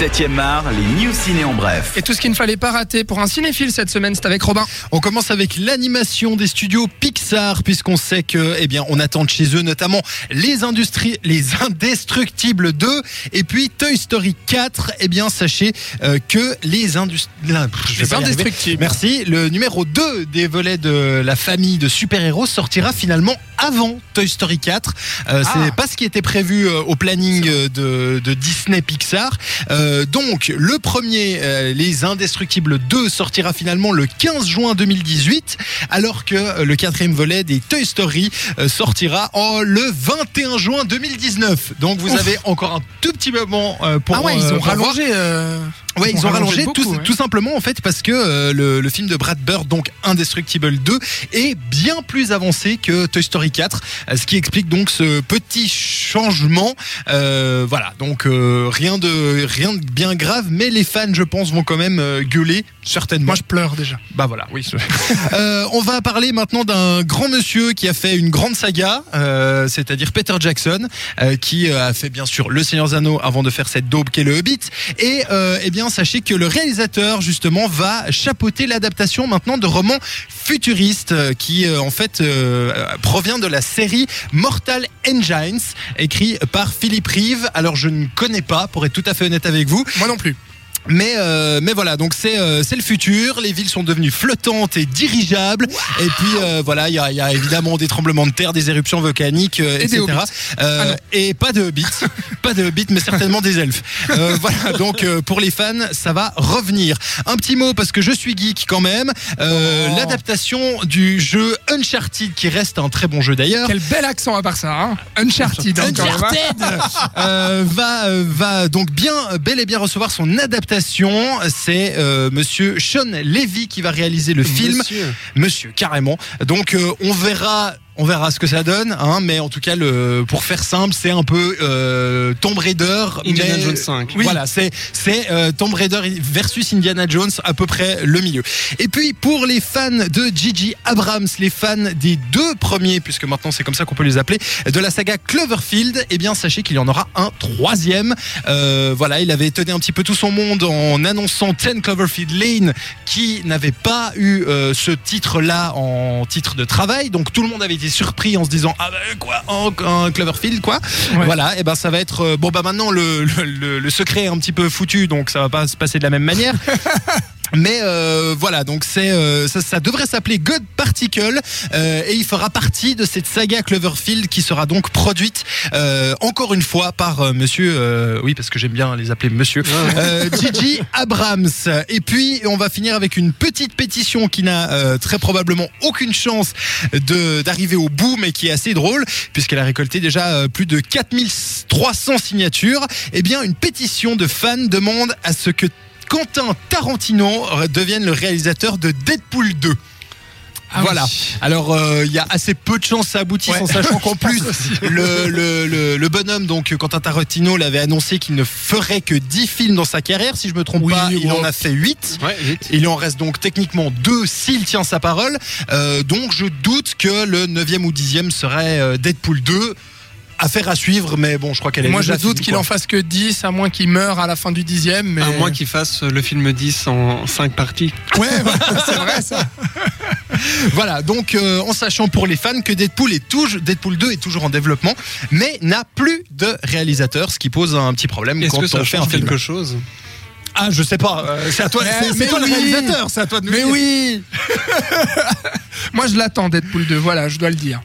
7e art, les news ciné en bref. Et tout ce qu'il ne fallait pas rater pour un cinéphile cette semaine, c'est avec Robin. On commence avec l'animation des studios Pixar, puisqu'on sait que, eh bien, on attend de chez eux notamment les industries, les Indestructibles 2, et puis Toy Story 4. Eh bien, sachez euh, que les Indestructibles, Les Indestructibles. Merci. Le numéro 2 des volets de la famille de super-héros sortira finalement avant Toy Story 4. Euh, Ah. C'est pas ce qui était prévu euh, au planning euh, de, de Disney Pixar. Euh, donc, le premier, euh, Les Indestructibles 2, sortira finalement le 15 juin 2018, alors que euh, le quatrième volet des Toy Story euh, sortira en le 21 juin 2019. Donc, vous Ouf. avez encore un tout petit moment euh, pour. ah ouais, ils euh, ont rallongé. Ouais, ils ont rallongé beaucoup, tout, ouais. tout simplement en fait parce que euh, le, le film de Brad Bird, donc Indestructible 2, est bien plus avancé que Toy Story 4, euh, ce qui explique donc ce petit changement. Euh, voilà, donc euh, rien de rien de bien grave, mais les fans, je pense, vont quand même euh, gueuler certainement. Moi, je pleure déjà. Bah voilà, oui. Euh, on va parler maintenant d'un grand monsieur qui a fait une grande saga, euh, c'est-à-dire Peter Jackson, euh, qui a fait bien sûr Le Seigneur des Anneaux avant de faire cette daube qu'est le Hobbit. Et euh, eh bien, sachez que le réalisateur justement va chapeauter l'adaptation maintenant de romans futuristes euh, qui euh, en fait euh, provient de la série Mortal Engines, écrit par Philippe Rive. Alors je ne connais pas, pour être tout à fait honnête avec vous. Moi non plus. Mais euh, mais voilà donc c'est euh, c'est le futur les villes sont devenues flottantes et dirigeables et puis euh, voilà il y a, y a évidemment des tremblements de terre des éruptions volcaniques euh, Et etc. Euh, Ah non. et pas de hobbits pas de hobbits mais certainement des elfes Euh, voilà donc euh, pour les fans ça va revenir un petit mot parce que je suis geek quand même Euh, Oh. l'adaptation du jeu Uncharted qui reste un très bon jeu d'ailleurs Quel bel accent à part ça. Hein Uncharted. Uncharted euh, va euh, va donc bien bel et bien recevoir son adaptation. C'est euh, Monsieur Sean Levy qui va réaliser le film. Monsieur, carrément. Donc euh, on verra. On verra ce que ça donne, hein, mais en tout cas, le, pour faire simple, c'est un peu euh, Tomb Raider. Indiana mais- Jones 5. Oui. Voilà, c'est c'est euh, Tomb Raider versus Indiana Jones à peu près le milieu. Et puis pour les fans de Gigi Abrams, les fans des deux premiers, puisque maintenant c'est comme ça qu'on peut les appeler, de la saga Cloverfield, eh bien sachez qu'il y en aura un troisième. Euh, voilà, il avait étonné un petit peu tout son monde en annonçant 10 Cloverfield Lane, qui n'avait pas eu ce titre-là en titre de travail. Donc tout le monde avait été surpris en se disant ah ben quoi, un, un Cloverfield quoi. Ouais. Voilà, et ben ça va être euh, bon bah maintenant le, le, le- le secret est un petit peu foutu, donc ça va pas se passer de la même manière. Mais euh, voilà, donc c'est euh, ça, ça devrait s'appeler God Particle euh, et il fera partie de cette saga Cloverfield qui sera donc produite euh, encore une fois par euh, Monsieur, euh, oui parce que j'aime bien les appeler Monsieur, euh, Gigi Abrams. Et puis on va finir avec une petite pétition qui n'a euh, très probablement aucune chance de d'arriver au bout, mais qui est assez drôle puisqu'elle a récolté déjà euh, plus de 4300 signatures. Eh bien, une pétition de fans demande à ce que Quentin Tarantino devienne le réalisateur de Deadpool 2. Ah voilà. oui. Alors euh, il y a assez peu de chances que ça aboutisse Ouais. en sachant qu'en plus le, le, le, le bonhomme donc Quentin Tarantino l'avait annoncé qu'il ne ferait que 10 films dans sa carrière si je me trompe Oui, pas il en a fait 8 Ouais, vite. il en reste donc techniquement deux s'il tient sa parole. Euh, donc je doute que le 9e ou 10e serait euh, Deadpool 2. Affaire à suivre, mais bon, je crois qu'elle est Moi, je doute qu'il en fasse que 10, à moins qu'il meure à la fin du dixième. Mais... À moins qu'il fasse le film 10 en 5 parties. Ouais, voilà, c'est vrai ça. Voilà, donc euh, en sachant pour les fans que Deadpool, est toujours, Deadpool 2 est toujours en développement, mais n'a plus de réalisateur, ce qui pose un petit problème Est-ce quand que ça on fait un film. quelque chose? Ah, je sais pas, euh, c'est à toi, c'est- le oui. réalisateur, c'est à toi de nous Mais dire. oui Moi, je l'attends, Deadpool 2. Voilà, je dois le dire.